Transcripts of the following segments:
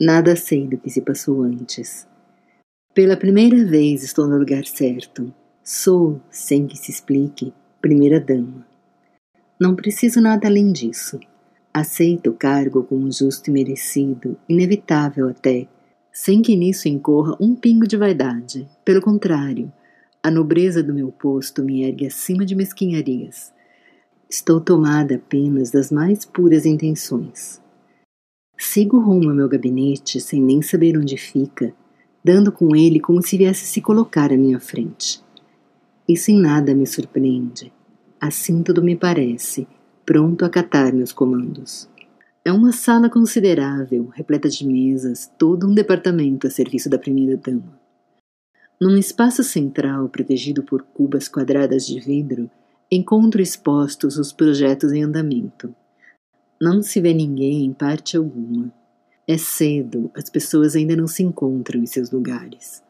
Nada sei do que se passou antes. Pela primeira vez estou no lugar certo. Sou, sem que se explique, primeira dama. Não preciso nada além disso. Aceito o cargo como justo e merecido, inevitável até, sem que nisso incorra um pingo de vaidade. Pelo contrário, a nobreza do meu posto me ergue acima de mesquinharias. Estou tomada apenas das mais puras intenções. Sigo rumo ao meu gabinete sem nem saber onde fica, dando com ele como se viesse se colocar à minha frente. Isso em nada me surpreende. Assim tudo me parece, pronto a acatar meus comandos. É uma sala considerável, repleta de mesas, todo um departamento a serviço da primeira dama. Num espaço central, protegido por cubas quadradas de vidro, encontro expostos os projetos em andamento. Não se vê ninguém em parte alguma. É cedo, as pessoas ainda não se encontram em seus lugares.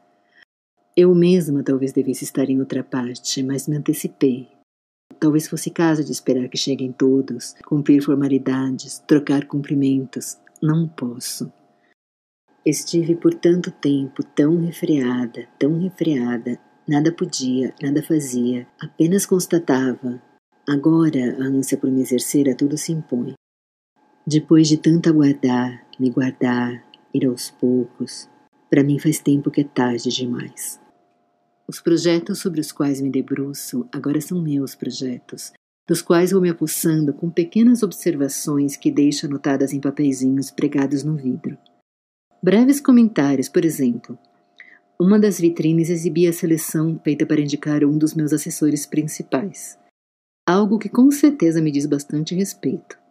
Eu mesma talvez devesse estar em outra parte, mas me antecipei. Talvez fosse caso de esperar que cheguem todos, cumprir formalidades, trocar cumprimentos. Não posso. Estive por tanto tempo tão refreada, tão refreada, nada podia, nada fazia, apenas constatava. Agora a ânsia por me exercer a tudo se impõe. Depois de tanto aguardar, me guardar, ir aos poucos, para mim faz tempo que é tarde demais. Os projetos sobre os quais me debruço agora são meus projetos, dos quais vou me apossando com pequenas observações que deixo anotadas em papeizinhos pregados no vidro. Breves comentários, por exemplo. Uma das vitrines exibia a seleção feita para indicar um dos meus assessores principais. Algo que com certeza me diz bastante respeito.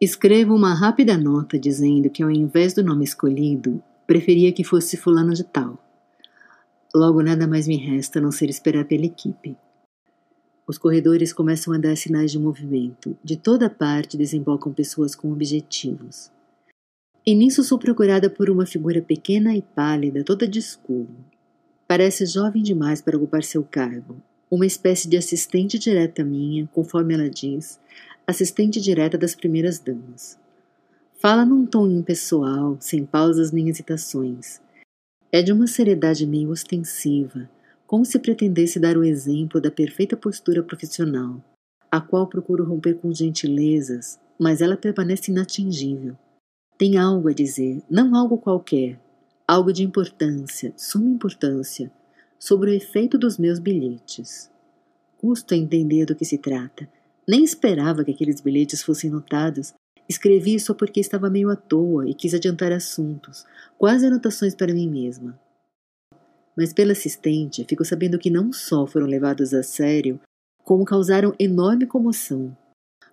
Escrevo uma rápida nota dizendo que, ao invés do nome escolhido, preferia que fosse Fulano de Tal. Logo nada mais me resta a não ser esperar pela equipe. Os corredores começam a dar sinais de movimento. De toda parte desembocam pessoas com objetivos. E nisso sou procurada por uma figura pequena e pálida, toda de escuro. Parece jovem demais para ocupar seu cargo. Uma espécie de assistente direta minha, conforme ela diz, assistente direta das primeiras damas. Fala num tom impessoal, sem pausas nem hesitações. É de uma seriedade meio ostensiva, como se pretendesse dar o exemplo da perfeita postura profissional, a qual procuro romper com gentilezas, mas ela permanece inatingível. Tem algo a dizer, não algo qualquer, algo de importância, suma importância, sobre o efeito dos meus bilhetes. Custa entender do que se trata. Nem esperava que aqueles bilhetes fossem notados, Escrevi só porque estava meio à toa e quis adiantar assuntos, quase anotações para mim mesma. Mas pela assistente, fico sabendo que não só foram levados a sério, como causaram enorme comoção.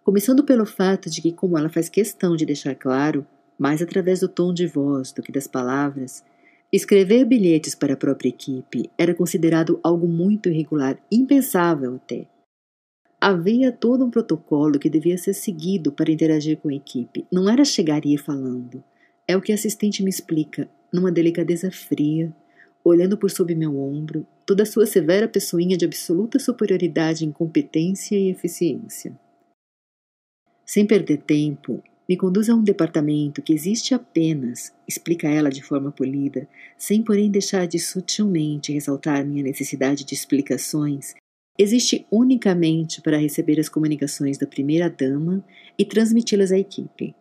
Começando pelo fato de que, como ela faz questão de deixar claro, mais através do tom de voz do que das palavras, escrever bilhetes para a própria equipe era considerado algo muito irregular, impensável até. Havia todo um protocolo que devia ser seguido para interagir com a equipe. Não era chegar e ir falando. É o que a assistente me explica, numa delicadeza fria, olhando por sob meu ombro, toda a sua severa pessoinha de absoluta superioridade em competência e eficiência. Sem perder tempo, me conduz a um departamento que existe apenas, explica ela de forma polida, sem porém deixar de sutilmente ressaltar minha necessidade de explicações existe unicamente para receber as comunicações da primeira-dama e transmiti-las à equipe.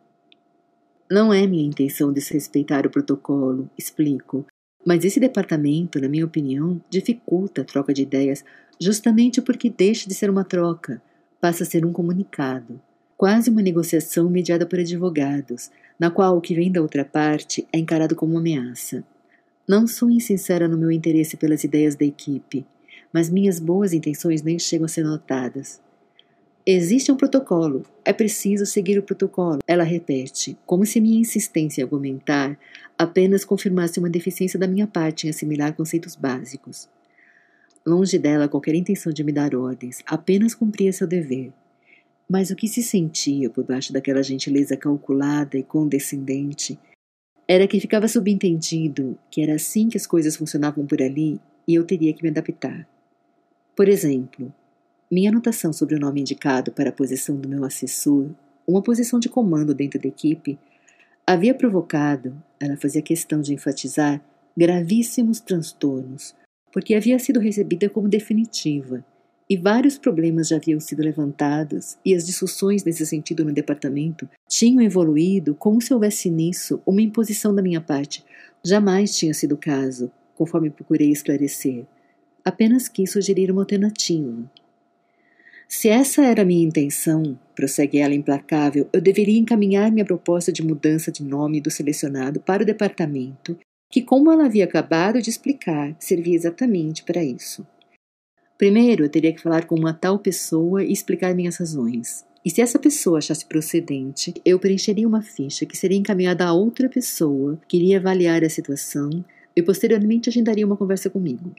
Não é minha intenção desrespeitar o protocolo, explico, mas esse departamento, na minha opinião, dificulta a troca de ideias justamente porque deixa de ser uma troca, passa a ser um comunicado, quase uma negociação mediada por advogados, na qual o que vem da outra parte é encarado como uma ameaça. Não sou insincera no meu interesse pelas ideias da equipe, mas minhas boas intenções nem chegam a ser notadas. Existe um protocolo, é preciso seguir o protocolo, ela repete, como se minha insistência argumentar apenas confirmasse uma deficiência da minha parte em assimilar conceitos básicos. Longe dela qualquer intenção de me dar ordens, apenas cumpria seu dever. Mas o que se sentia por baixo daquela gentileza calculada e condescendente era que ficava subentendido que era assim que as coisas funcionavam por ali e eu teria que me adaptar. Por exemplo, minha anotação sobre o nome indicado para a posição do meu assessor, uma posição de comando dentro da equipe, havia provocado, ela fazia questão de enfatizar, gravíssimos transtornos, porque havia sido recebida como definitiva, e vários problemas já haviam sido levantados, e as discussões nesse sentido no departamento tinham evoluído como se houvesse nisso uma imposição da minha parte. Jamais tinha sido o caso, conforme procurei esclarecer. Apenas quis sugerir uma alternativa. Se essa era a minha intenção, prossegue ela implacável, eu deveria encaminhar minha proposta de mudança de nome do selecionado para o departamento, que, como ela havia acabado de explicar, servia exatamente para isso. Primeiro, eu teria que falar com uma tal pessoa e explicar minhas razões. E se essa pessoa achasse procedente, eu preencheria uma ficha que seria encaminhada a outra pessoa que iria avaliar a situação e posteriormente agendaria uma conversa comigo.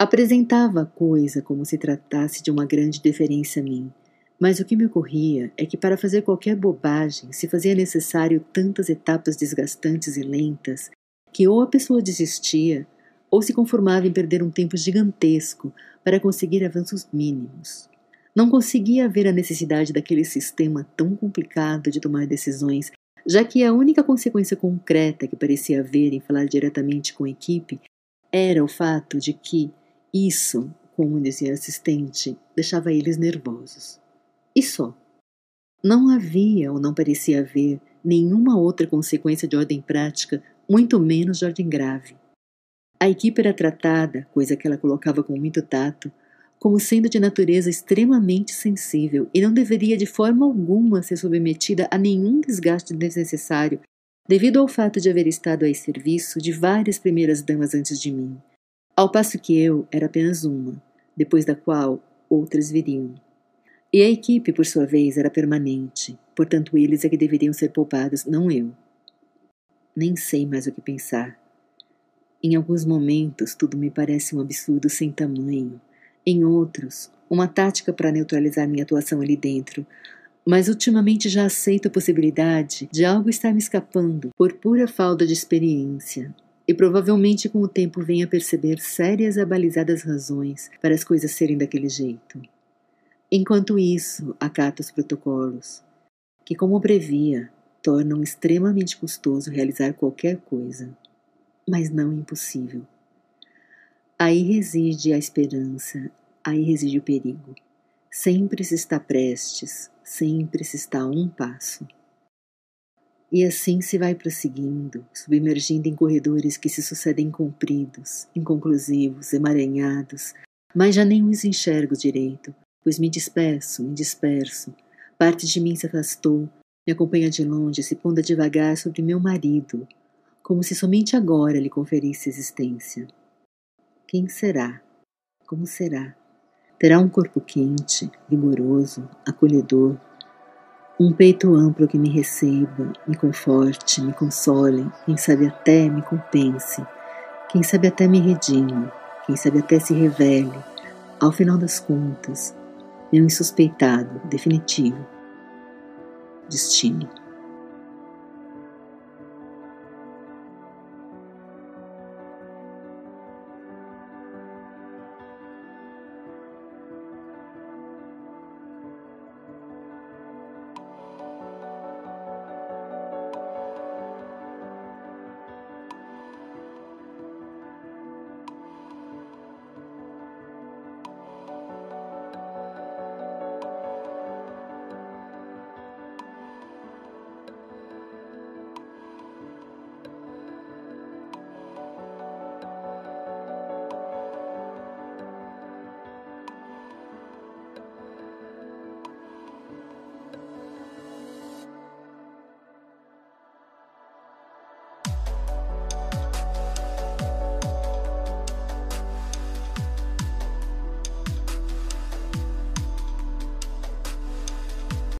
Apresentava a coisa como se tratasse de uma grande deferência a mim, mas o que me ocorria é que para fazer qualquer bobagem se fazia necessário tantas etapas desgastantes e lentas que ou a pessoa desistia ou se conformava em perder um tempo gigantesco para conseguir avanços mínimos. Não conseguia ver a necessidade daquele sistema tão complicado de tomar decisões, já que a única consequência concreta que parecia haver em falar diretamente com a equipe era o fato de que, isso, como dizia a assistente, deixava eles nervosos. E só. Não havia ou não parecia haver nenhuma outra consequência de ordem prática, muito menos de ordem grave. A equipe era tratada, coisa que ela colocava com muito tato, como sendo de natureza extremamente sensível e não deveria de forma alguma ser submetida a nenhum desgaste desnecessário devido ao fato de haver estado a serviço de várias primeiras damas antes de mim, ao passo que eu era apenas uma, depois da qual outras viriam. E a equipe, por sua vez, era permanente, portanto eles é que deveriam ser poupados, não eu. Nem sei mais o que pensar. Em alguns momentos tudo me parece um absurdo sem tamanho, em outros, uma tática para neutralizar minha atuação ali dentro, mas ultimamente já aceito a possibilidade de algo estar me escapando por pura falta de experiência, e provavelmente com o tempo venha perceber sérias e abalizadas razões para as coisas serem daquele jeito. Enquanto isso, acato os protocolos, que, como previa, tornam extremamente custoso realizar qualquer coisa, mas não impossível. Aí reside a esperança, aí reside o perigo. Sempre se está prestes, sempre se está a um passo. E assim se vai prosseguindo, submergindo em corredores que se sucedem compridos, inconclusivos, emaranhados, mas já nem os enxergo direito, pois me disperso, me disperso. Parte de mim se afastou, me acompanha de longe, se ponda devagar sobre meu marido, como se somente agora lhe conferisse existência. Quem será? Como será? Terá um corpo quente, vigoroso, acolhedor, um peito amplo que me receba, me conforte, me console, quem sabe até me compense, quem sabe até me redime, quem sabe até se revele, ao final das contas, meu insuspeitado, definitivo destino.